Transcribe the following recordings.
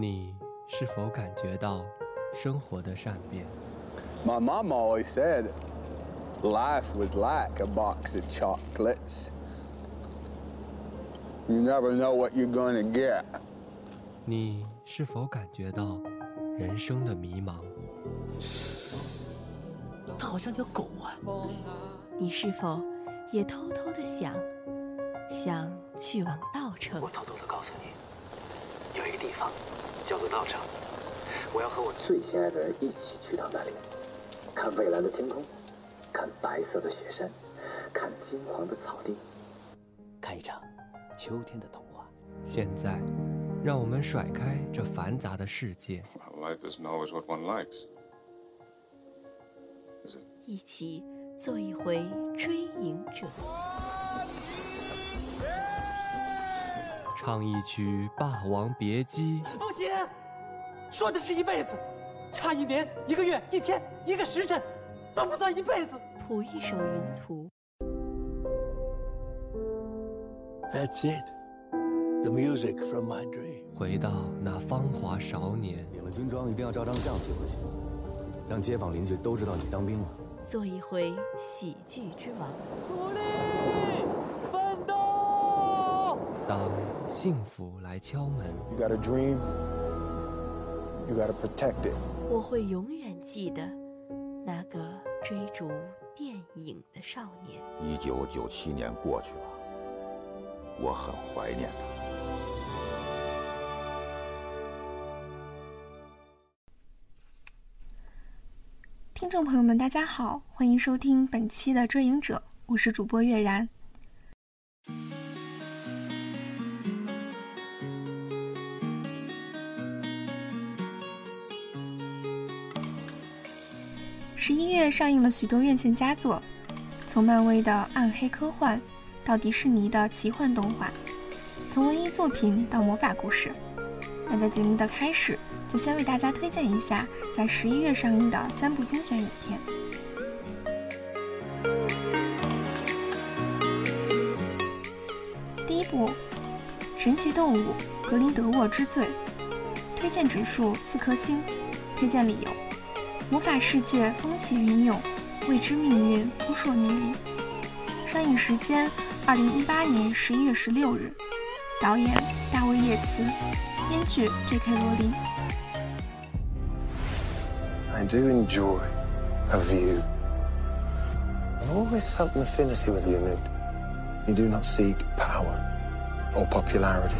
你是否感觉到生活的善变？My mom always said life was like a box of chocolates. You never know what you're going to get. 你是否感觉到人生的迷茫？它好像条狗啊！你是否也偷偷的想，想去往稻城？我偷偷的方叫做道场，我要和我最心爱的人一起去到那里，看蔚蓝的天空，看白色的雪山，看金黄的草地，看一场秋天的童话。现在，让我们甩开这繁杂的世界，Life isn't always what one likes. 一起做一回追影者，唱一曲《霸王别姬》，不行，说的是一辈子，差一年、一个月、一天、一个时辰，都不算一辈子。谱一首云图，That's it. The music from my dream. 回到那芳华少年。领了军装一定要照张相寄回去，让街坊邻居都知道你当兵了。做一回喜剧之王。努力，奋斗当幸福来敲门，You got a dream, you got to protect it. 我会永远记得那个追逐电影的少年。一九九七年过去了，我很怀念他。听众朋友们，大家好，欢迎收听本期的《追影者》，我是主播月然。十一月上映了许多院线佳作，从漫威的暗黑科幻到迪士尼的奇幻动画，从文艺作品到魔法故事。那在节目的开始，就先为大家推荐一下在十一月上映的三部精选影片。第一部《神奇动物格林德沃之罪》，推荐指数四颗星，推荐理由：魔法世界风起云涌，未知命运扑朔迷离。上映时间：二零一八年十一月十六日。导演大卫·叶茨，编剧 J.K. 罗琳。I do enjoy a view. I've always felt an affinity with you, Newt. You do not seek power or popularity.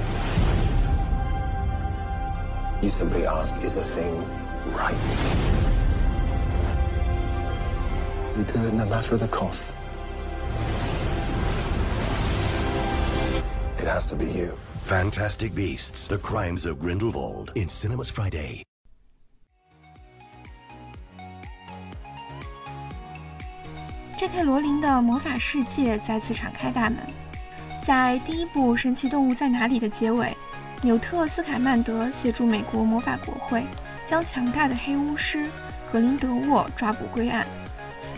You simply ask, is a thing right? You do it no matter the cost. It has to be you. Fantastic Beasts: The Crimes of Grindelwald in cinemas Friday. J.K. 罗琳的魔法世界再次敞开大门。在第一部《神奇动物在哪里》的结尾，纽特·斯凯曼德协助美国魔法国会将强大的黑巫师格林德沃抓捕归案，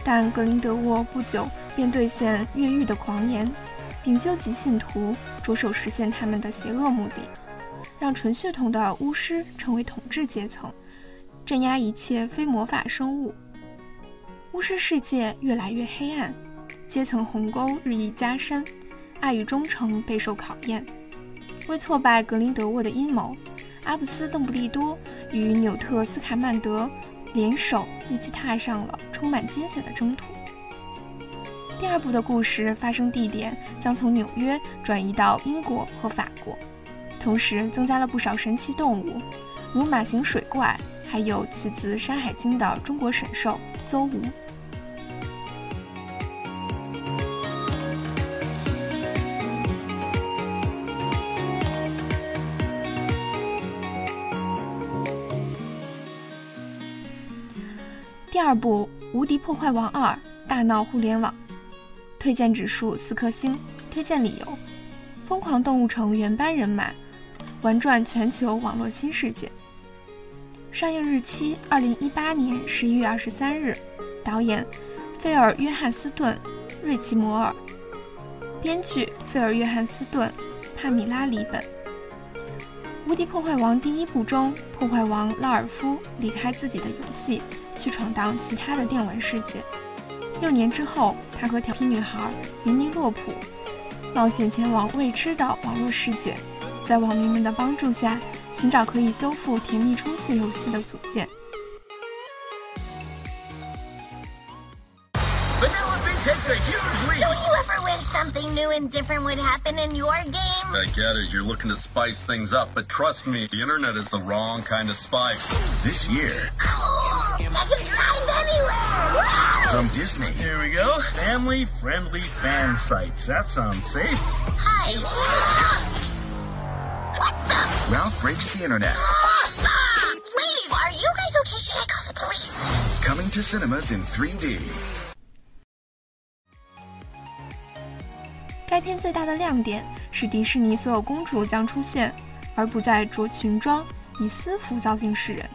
但格林德沃不久便兑现越狱的狂言，并纠集信徒，着手实现他们的邪恶目的，让纯血统的巫师成为统治阶层，镇压一切非魔法生物。巫师世界越来越黑暗，阶层鸿沟日益加深，爱与忠诚备受考验。为挫败格林德沃的阴谋，阿布斯·邓布利多与纽特·斯卡曼德联手，一起踏上了充满艰险的征途。第二部的故事发生地点将从纽约转移到英国和法国，同时增加了不少神奇动物，如马形水怪，还有取自《山海经》的中国神兽邹无。第二部《无敌破坏王二：大闹互联网》，推荐指数四颗星，推荐理由：疯狂动物城原班人马，玩转全球网络新世界。上映日期：二零一八年十一月二十三日。导演：菲尔·约翰斯顿、瑞奇·摩尔。编剧：菲尔·约翰斯顿、帕米拉·里本。无敌破坏王》第一部中，破坏王拉尔夫离开自己的游戏，去闯荡其他的电玩世界。六年之后，他和调皮女孩云尼洛普冒险前往未知的网络世界，在网民们的帮助下，寻找可以修复《甜蜜冲刺》游戏的组件。Something new and different would happen in your game? I get it. You're looking to spice things up, but trust me, the internet is the wrong kind of spice. This year. Cool! I can drive anywhere! From Disney. Here we go. Family friendly fan sites. That sounds safe. Hi. What the? Ralph breaks the internet. Awesome! Ladies, are you guys okay? Should I call the police? Coming to cinemas in 3D. 该片最大的亮点是迪士尼所有公主将出现，而不再着裙装，以私服造型示人。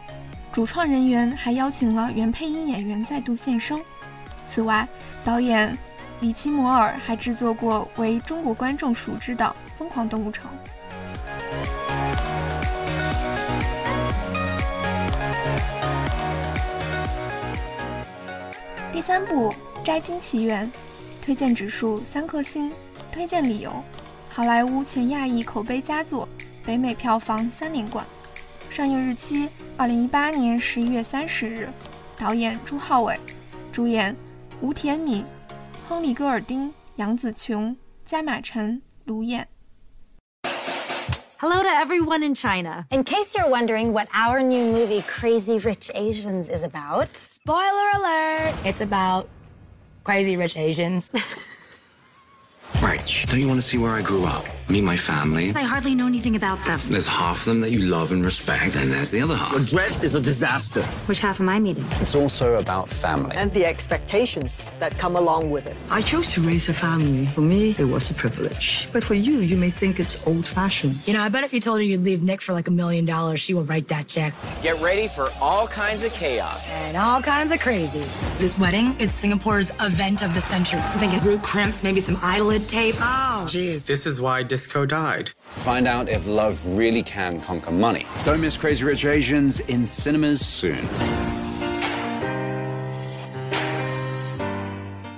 主创人员还邀请了原配音演员再度现身。此外，导演里奇摩尔还制作过为中国观众熟知的《疯狂动物城》。第三部《摘金奇缘》，推荐指数三颗星。推荐理由：好莱坞全亚裔口碑佳作，北美票房三连冠。上映日期：二零一八年十一月三十日。导演朱浩伟，主演吴田敏、亨利·戈尔丁、杨紫琼、加马陈、卢燕。 Hello to everyone in China. In case you're wondering what our new movie Crazy Rich Asians is about, spoiler alert! It's about crazy rich Asians. Right. Don't you want to see where I grew up? Meet my family? I hardly know anything about them. There's half of them that you love and respect, and there's the other half. The dress is a disaster. Which half am I meeting? It's also about family. And the expectations that come along with it. I chose to raise a family. For me, it was a privilege. But for you, you may think it's old fashioned. You know, I bet if you told her you'd leave Nick for like a million dollars, she would write that check. Get ready for all kinds of chaos. And all kinds of crazy. This wedding is Singapore's event of the century. I'm thinking root crimps, maybe some eyelid tape. Oh, Oh, jeez, this is why disco died. Find out if love really can conquer money. Don't miss Crazy Rich Asians in cinemas soon.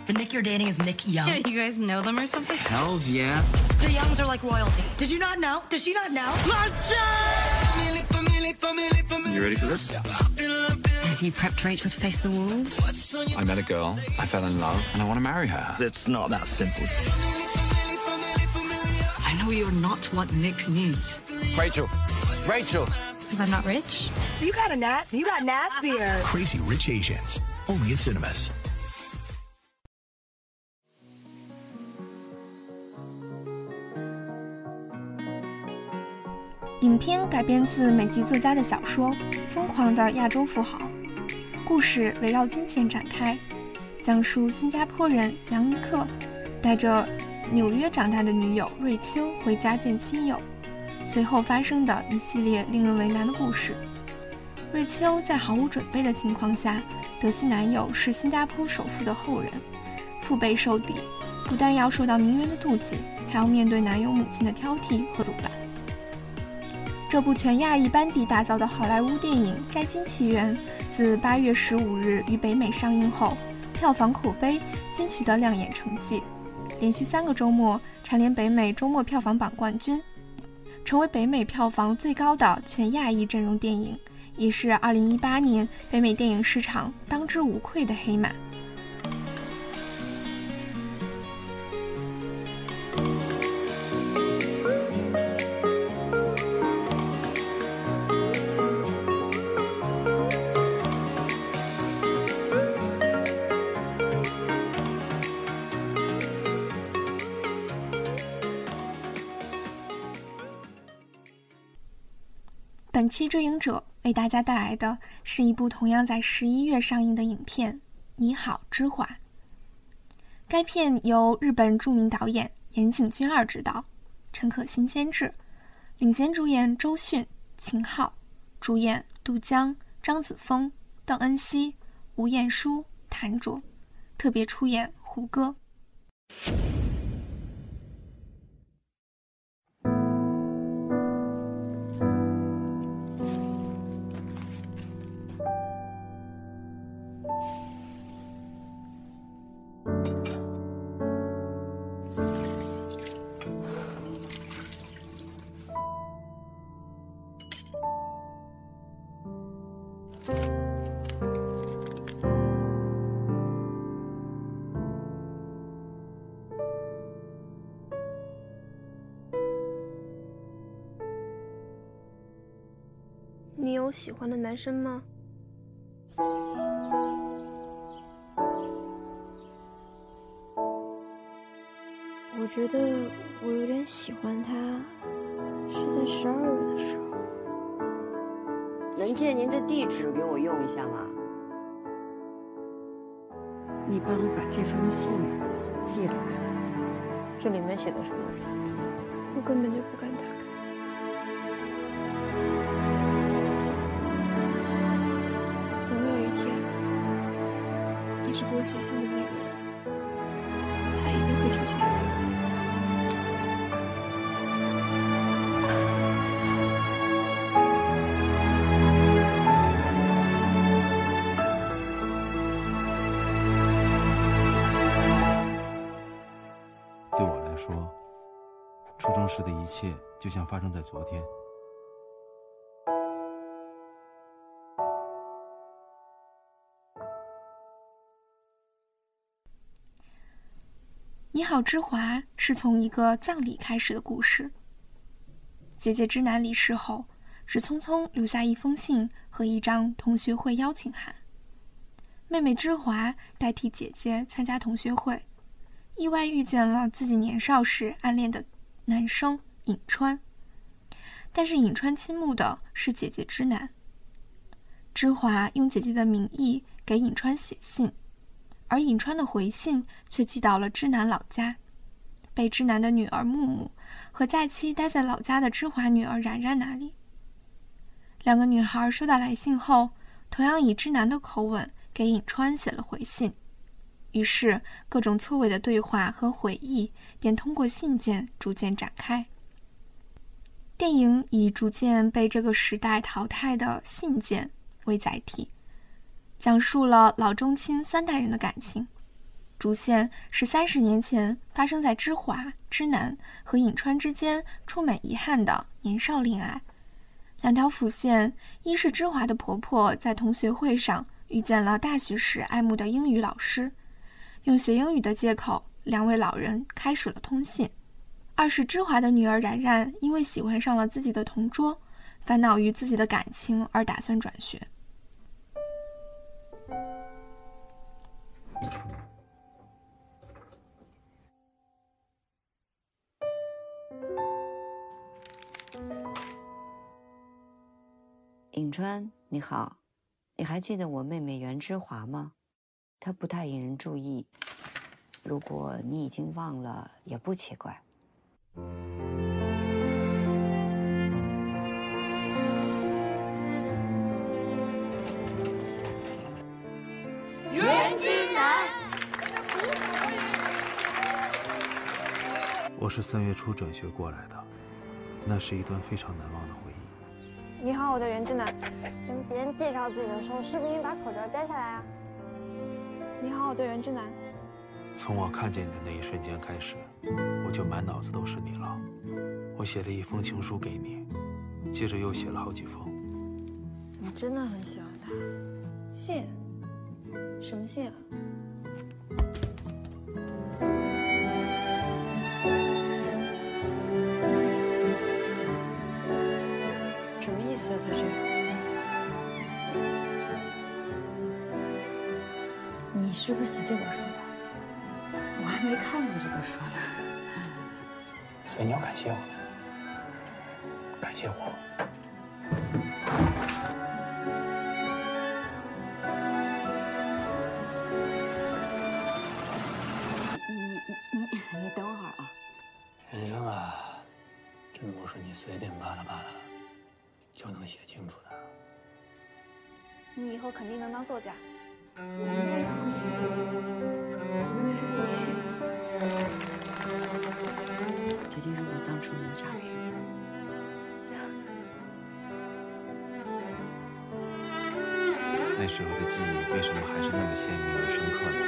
The Nick you're dating is Nick Young. Yeah, you guys know them or something? Hells yeah. The Youngs are like royalty. Did you not know? Does she not know? You ready for this? have you prepped Rachel to face the wolves? I met a girl, I fell in love, and I want to marry her. It's not that simple. Know you're not what Nick needs. Rachel. Rachel. Because I'm not rich? You got a nasty. You got nastier. Crazy Rich Asians. Only in cinemas. 影片改编自美籍作家的小说《疯狂的亚洲富豪》，故事围绕金钱展开，讲述新加坡人杨尼克带着纽约长大的女友瑞秋回家见亲友，随后发生的一系列令人为难的故事。瑞秋在毫无准备的情况下，得悉男友是新加坡首富的后人，腹背受敌，不但要受到名媛的妒忌，还要面对男友母亲的挑剔和阻拦。这部全亚裔班底打造的好莱坞电影《摘金奇缘》自八月十五日于北美上映后，票房、口碑均取得亮眼成绩，连续三个周末蝉联北美周末票房榜冠军，成为北美票房最高的全亚裔阵容电影，也是2018年北美电影市场当之无愧的黑马。本期追影者为大家带来的是一部同样在十一月上映的影片《你好，之华》。该片由日本著名导演岩井俊二执导，陈可辛监制，领衔主演周迅、秦昊，主演杜江、张子枫、邓恩熙、吴彦姝、谭卓，特别出演胡歌。你有喜欢的男生吗？我觉得我有点喜欢他。是在十二月的时候。能借您的地址给我用一下吗？你帮我把这封信寄来。这里面写的什么？我根本就不敢打开。总有一天，一直给我写信的那个人，初中时的一切就像发生在昨天。你好，之华是从一个葬礼开始的故事。姐姐之南离世后，只匆匆留下一封信和一张同学会邀请函。妹妹之华代替姐姐参加同学会，意外遇见了自己年少时暗恋的男生尹川。但是尹川倾慕的是姐姐之南。之华用姐姐的名义给尹川写信。而尹川的回信却寄到了知南老家，被知南的女儿木木和假期待在老家的知华女儿然然那里。两个女孩收到来信后，同样以知南的口吻给尹川写了回信，于是各种错位的对话和回忆便通过信件逐渐展开。电影以逐渐被这个时代淘汰的信件为载体。讲述了老中青三代人的感情，主线是三十年前发生在知华、知南和颍川之间充满遗憾的年少恋爱。两条辅线，一是知华的婆婆在同学会上遇见了大学时爱慕的英语老师，用学英语的借口，两位老人开始了通信；二是知华的女儿然然因为喜欢上了自己的同桌，烦恼于自己的感情而打算转学。颍川，你好，你还记得我妹妹袁之华吗？她不太引人注意，如果你已经忘了，也不奇怪。袁之南，我是三月初转学过来的，那是一段非常难忘的回忆。你好，我叫袁之南。跟别人介绍自己的时候，是不是应该把口罩摘下来啊？你好，我的袁之南。从我看见你的那一瞬间开始，我就满脑子都是你了。我写了一封情书给你，接着又写了好几封。你真的很喜欢他？信？什么信啊？写这本书的？我还没看过这本书呢。所以你要感谢我，感谢我。你你你你等会儿啊！人生啊，真不是你随便扒拉扒拉就能写清楚的。你以后肯定能当作家。那时候的记忆为什么还是那么鲜明而深刻呢？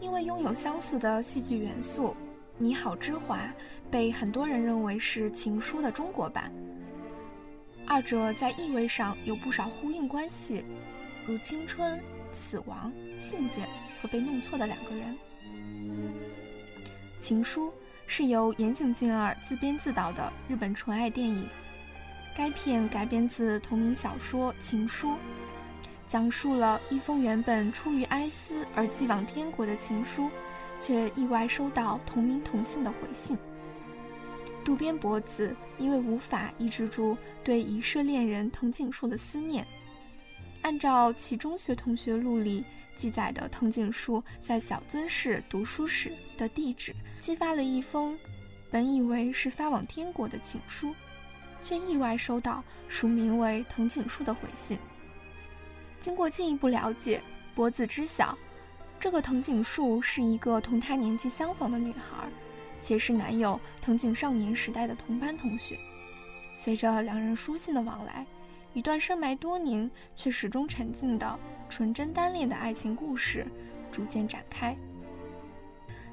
因为拥有相似的戏剧元素，《你好，之华》被很多人认为是《情书》的中国版。二者在意味上有不少呼应关系，如青春、死亡、信件和被弄错的两个人。《情书》是由岩井俊二自编自导的日本纯爱电影。该片改编自同名小说《情书》，讲述了一封原本出于哀思而寄往天国的情书，却意外收到同名同姓的回信。渡边博子因为无法抑制住对已逝恋人藤井树的思念，按照其中学同学录里记载的藤井树在小樽市读书时的地址，寄发了一封本以为是发往天国的情书。却意外收到署名为藤井树的回信。经过进一步了解，博子知晓，这个藤井树是一个同他年纪相仿的女孩，且是男友藤井少年时代的同班同学。随着两人书信的往来，一段深埋多年却始终沉静的纯真单恋的爱情故事逐渐展开。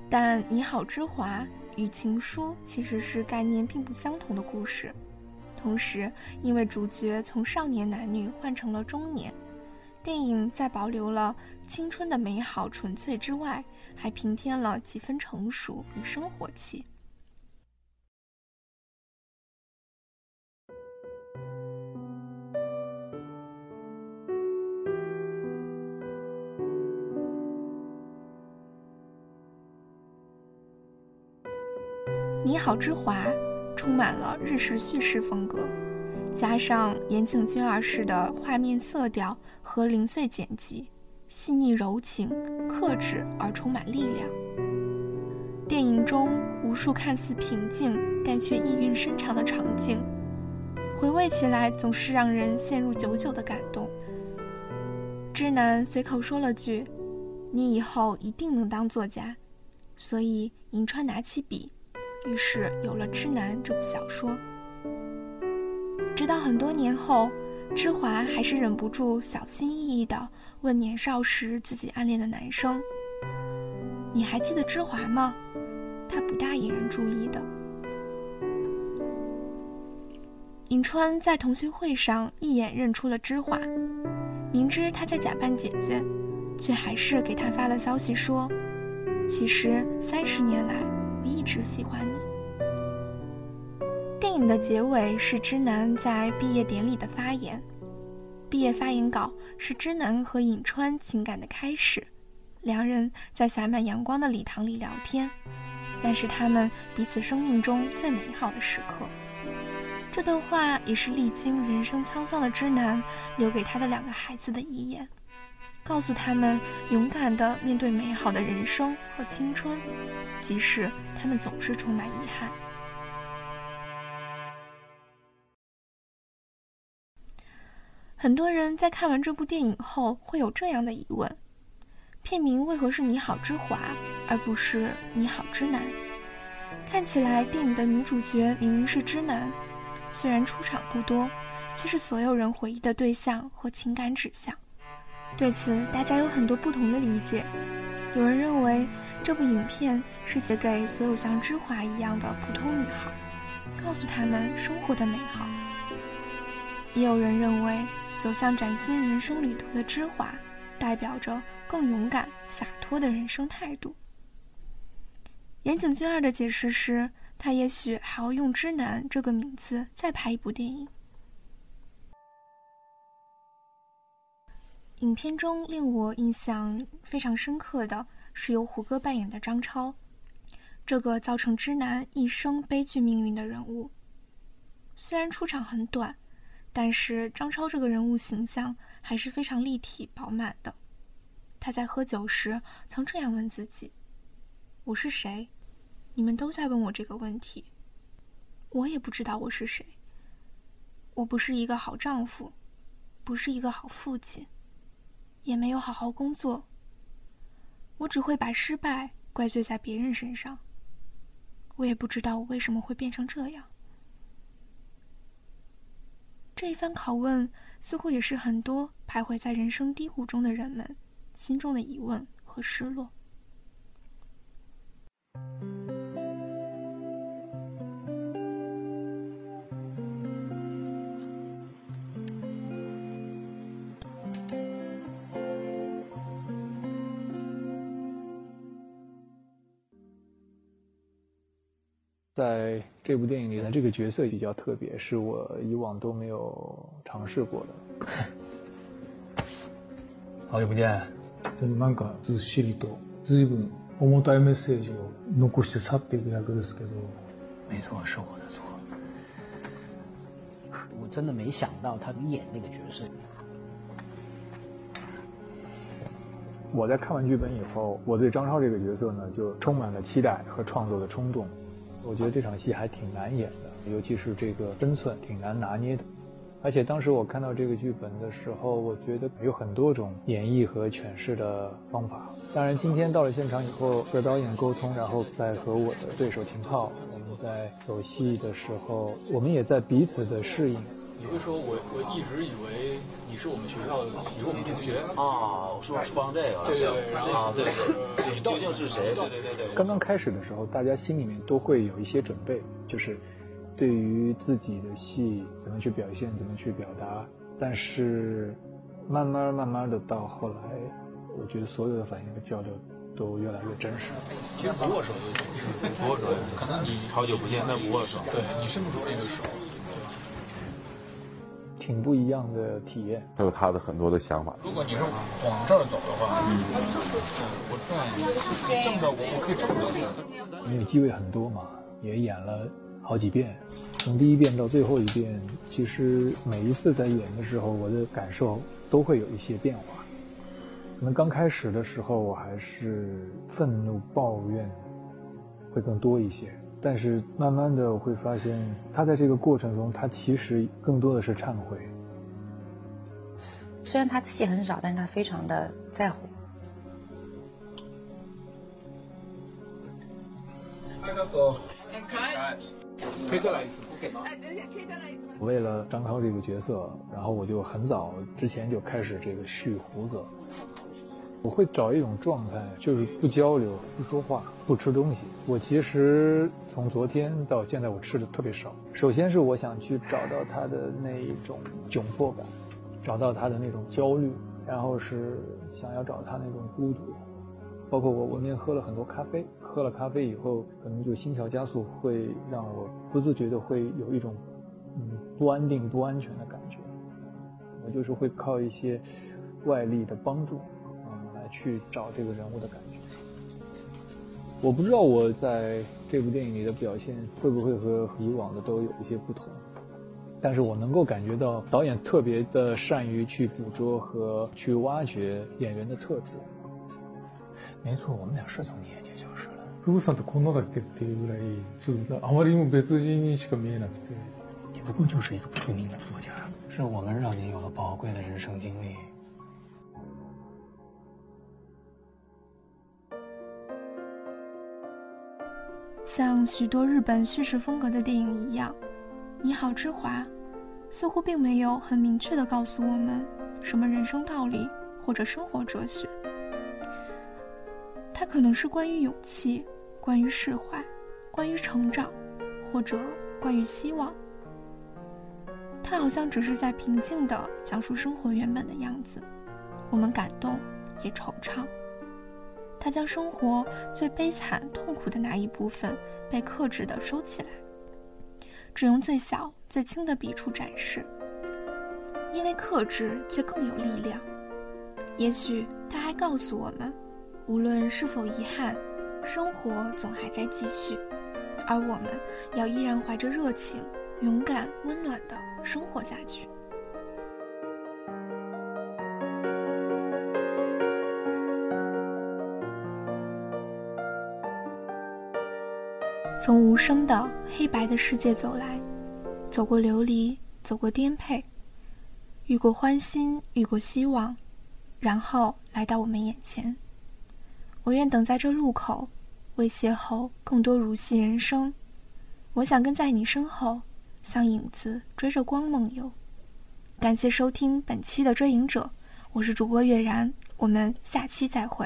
但《你好，之华》与《情书》其实是概念并不相同的故事。同时，因为主角从少年男女换成了中年，电影在保留了青春的美好纯粹之外，还平添了几分成熟与生活气。你好，之华。充满了日式叙事风格，加上岩井俊二式的画面色调和零碎剪辑，细腻柔情、克制而充满力量。电影中无数看似平静但却意蕴深长的场景，回味起来总是让人陷入久久的感动。知南随口说了句：“你以后一定能当作家。”所以银川拿起笔。于是有了《痴男》这部小说。直到很多年后，芝华还是忍不住小心翼翼地问年少时自己暗恋的男生：“你还记得芝华吗？”他不大引人注意的。银川在同学会上一眼认出了芝华，明知他在假扮姐姐，却还是给他发了消息说：“其实三十年来。”我一直喜欢你。电影的结尾是知南在毕业典礼的发言，毕业发言稿是知南和尹川情感的开始。两人在洒满阳光的礼堂里聊天，那是他们彼此生命中最美好的时刻。这段话也是历经人生沧桑的知南留给他的两个孩子的遗言。告诉他们勇敢地面对美好的人生和青春，即使他们总是充满遗憾。很多人在看完这部电影后会有这样的疑问：片名为何是你好之华，而不是你好之男？看起来电影的女主角明明是之男，虽然出场不多，却是所有人回忆的对象和情感指向。对此，大家有很多不同的理解。有人认为这部影片是写给所有像芝华一样的普通女孩，告诉她们生活的美好。也有人认为，走向崭新人生旅途的芝华，代表着更勇敢、洒脱的人生态度。岩井俊二的解释是，他也许还要用“之男”这个名字再拍一部电影。影片中令我印象非常深刻的是由胡歌扮演的张超，这个造成知男一生悲剧命运的人物。虽然出场很短，但是张超这个人物形象还是非常立体饱满的。他在喝酒时曾这样问自己：“我是谁？你们都在问我这个问题，我也不知道我是谁。我不是一个好丈夫，不是一个好父亲。”也没有好好工作。我只会把失败怪罪在别人身上。我也不知道我为什么会变成这样。这一番拷问，似乎也是很多徘徊在人生低谷中的人们心中的疑问和失落。在这部电影里的这个角色比较特别，是我以往都没有尝试过的。好久不见。なんかずっしりと随分重たいメッセージを残して去っていく役ですけど。没错，是我的错。我真的没想到他演那个角色。我在看完剧本以后，我对张超这个角色呢，就充满了期待和创作的冲动。 我觉得这场戏还挺难演的，尤其是这个分寸挺难拿捏的。而且当时我看到这个剧本的时候，我觉得有很多种演绎和诠释的方法。当然，今天到了现场以后，和导演沟通，然后再和我的对手秦昊，我们在走戏的时候，我们也在彼此的适应。你会说，我我一直以为你是我们学校的，你是我们同学啊，是是帮这个，对对，然后啊，对对，你究竟是谁？对对对对。刚刚开始的时候，大家心里面都会有一些准备，就是对于自己的戏怎么去表现，怎么去表达。但是慢慢慢慢的到后来，我觉得所有的反应和交流都越来越真实。其实不握手就行，不握手，可能你好久不见，但不握手。对你伸不出那个手。挺不一样的体验，他有他的很多的想法。如果你是往这儿走的话，嗯，我转正着，我我可以正着走。因为机会很多嘛，也演了好几遍，从第一遍到最后一遍，其实每一次在演的时候，我的感受都会有一些变化。可能刚开始的时候，我还是愤怒、抱怨会更多一些。但是慢慢的，我会发现他在这个过程中，他其实更多的是忏悔。虽然他的戏很少，但是他非常的在乎。可以再来一次。为了张涛这个角色，然后我就很早之前就开始这个蓄胡子。我会找一种状态，就是不交流、不说话、不吃东西。我其实从昨天到现在，我吃的特别少。首先是我想去找到他的那一种窘迫感，找到他的那种焦虑，然后是想要找他那种孤独。包括我，我那天喝了很多咖啡，喝了咖啡以后，可能就心跳加速，会让我不自觉的会有一种嗯不安定、不安全的感觉。我就是会靠一些外力的帮助。嗯，来去找这个人物的感觉，我不知道我在这部电影里的表现会不会和以往的都有一些不同，但是我能够感觉到导演特别的善于去捕捉和去挖掘演员的特质。没错，我们俩是从你眼前消失了。夫さんとこんなだけっていうぐらい、ちょっとあまりにも別人にしか見えなくて。你不过就是一个不出名的作家，是我们让你有了宝贵的人生经历。 像许多日本叙事风格的电影一样，《你好，之华》似乎并没有很明确的告诉我们什么人生道理或者生活哲学。它可能是关于勇气、关于释怀、关于成长，或者关于希望。它好像只是在平静地讲述生活原本的样子，我们感动，也惆怅。他将生活最悲惨、痛苦的那一部分被克制地收起来，只用最小、最轻的笔触展示。因为克制却更有力量。也许他还告诉我们，无论是否遗憾，生活总还在继续，而我们要依然怀着热情、勇敢、温暖地生活下去。从无声的黑白的世界走来，走过流离，走过颠沛，遇过欢欣，遇过希望，然后来到我们眼前。我愿等在这路口，为邂逅更多如戏人生。我想跟在你身后，像影子追着光梦游。感谢收听本期的《追影者》，我是主播月然，我们下期再会。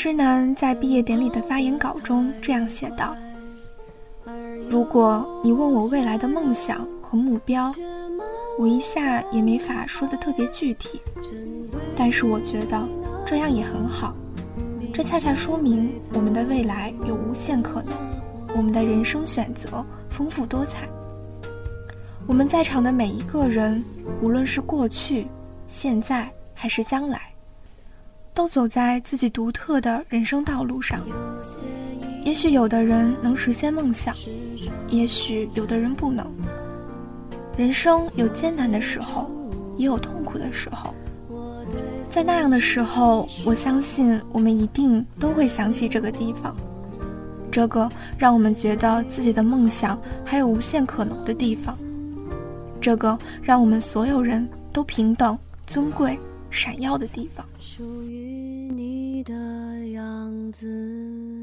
人知南在毕业典礼的发言稿中这样写道：“如果你问我未来的梦想和目标，我一下也没法说的特别具体。但是我觉得这样也很好，这恰恰说明我们的未来有无限可能，我们的人生选择丰富多彩。我们在场的每一个人，无论是过去、现在还是将来。”都走在自己独特的人生道路上。也许有的人能实现梦想，也许有的人不能。人生有艰难的时候，也有痛苦的时候。在那样的时候，我相信我们一定都会想起这个地方，这个让我们觉得自己的梦想还有无限可能的地方，这个让我们所有人都平等、尊贵、闪耀的地方。属于你的样子。